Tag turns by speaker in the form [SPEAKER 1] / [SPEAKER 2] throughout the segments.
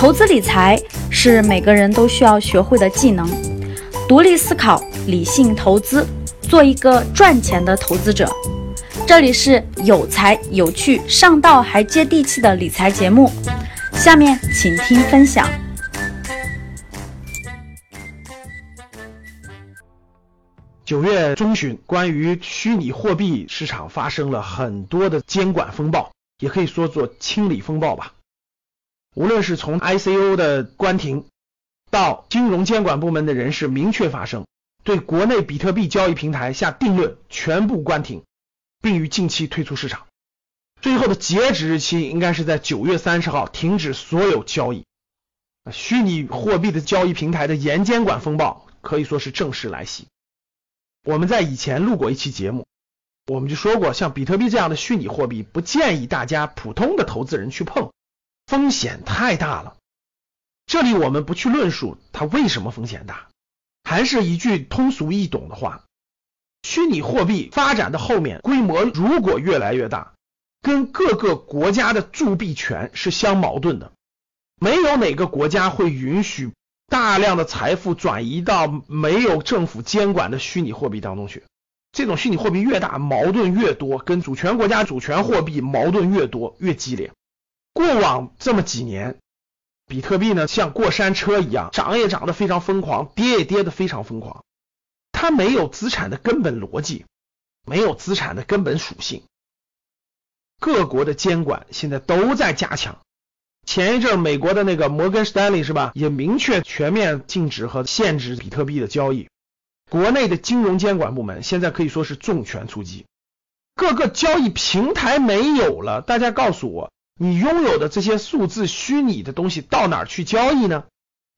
[SPEAKER 1] 投资理财是每个人都需要学会的技能，独立思考，理性投资，做一个赚钱的投资者。这里是有才有趣、上道还接地气的理财节目，下面请听分享。
[SPEAKER 2] 九月中旬，关于虚拟货币市场发生了很多的监管风暴，也可以说做清理风暴吧。无论是从 ICO 的关停，到金融监管部门的人士明确发声，对国内比特币交易平台下定论，全部关停，并于近期退出市场。最后的截止日期应该是在九月三十号，停止所有交易。虚拟货币的交易平台的严监管风暴可以说是正式来袭。我们在以前录过一期节目，我们就说过，像比特币这样的虚拟货币，不建议大家普通的投资人去碰，风险太大了。这里我们不去论述它为什么风险大，还是一句通俗易懂的话：虚拟货币发展的后面规模如果越来越大，跟各个国家的铸币权是相矛盾的，没有哪个国家会允许。大量的财富转移到没有政府监管的虚拟货币当中去，这种虚拟货币越大，矛盾越多，跟主权国家主权货币矛盾越多越激烈。过往这么几年，比特币呢像过山车一样，涨也涨得非常疯狂，跌也跌得非常疯狂。它没有资产的根本逻辑，没有资产的根本属性。各国的监管现在都在加强。前一阵美国的那个摩根士丹利是吧，也明确全面禁止和限制比特币的交易。国内的金融监管部门现在可以说是重拳出击，各个交易平台没有了。大家告诉我，你拥有的这些数字虚拟的东西到哪儿去交易呢？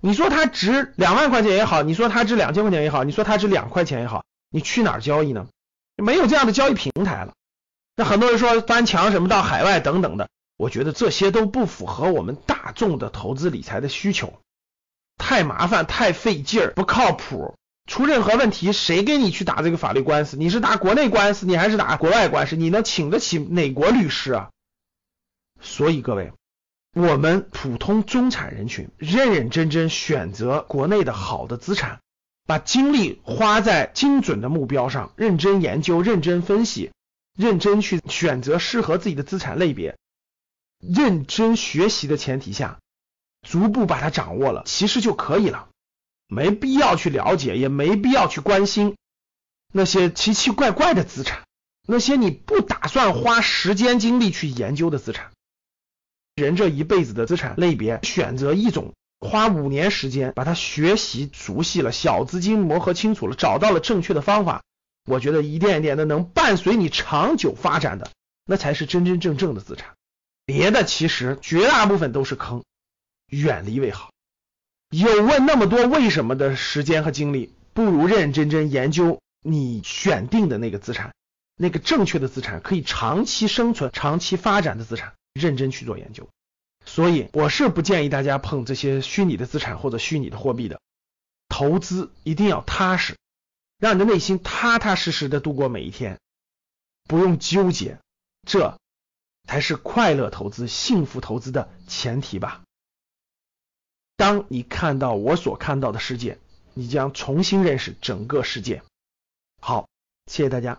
[SPEAKER 2] 你说它值两万块钱也好，你说它值两千块钱也好，你说它值两块钱也好，你去哪儿交易呢？没有这样的交易平台了。那很多人说翻墙什么到海外等等的。我觉得这些都不符合我们大众的投资理财的需求，太麻烦，太费劲儿，不靠谱。出任何问题，谁给你去打这个法律官司？你是打国内官司，你还是打国外官司？你能请得起哪国律师啊？所以各位，我们普通中产人群，认认真真选择国内的好的资产，把精力花在精准的目标上，认真研究、认真分析、认真去选择适合自己的资产类别。认真学习的前提下，逐步把它掌握了，其实就可以了，没必要去了解，也没必要去关心那些奇奇怪怪的资产，那些你不打算花时间精力去研究的资产。人这一辈子的资产类别，选择一种，花五年时间把它学习熟悉了，小资金磨合清楚了，找到了正确的方法，我觉得一点一点的能伴随你长久发展的，那才是真真正正的资产。别的其实绝大部分都是坑，远离为好。有问那么多为什么的时间和精力，不如认认真真研究你选定的那个资产，那个正确的资产，可以长期生存、长期发展的资产，认真去做研究。所以我是不建议大家碰这些虚拟的资产或者虚拟的货币的。投资一定要踏实，让你的内心踏踏实实的度过每一天，不用纠结这。才是快乐投资、幸福投资的前提吧。当你看到我所看到的世界，你将重新认识整个世界。好，谢谢大家。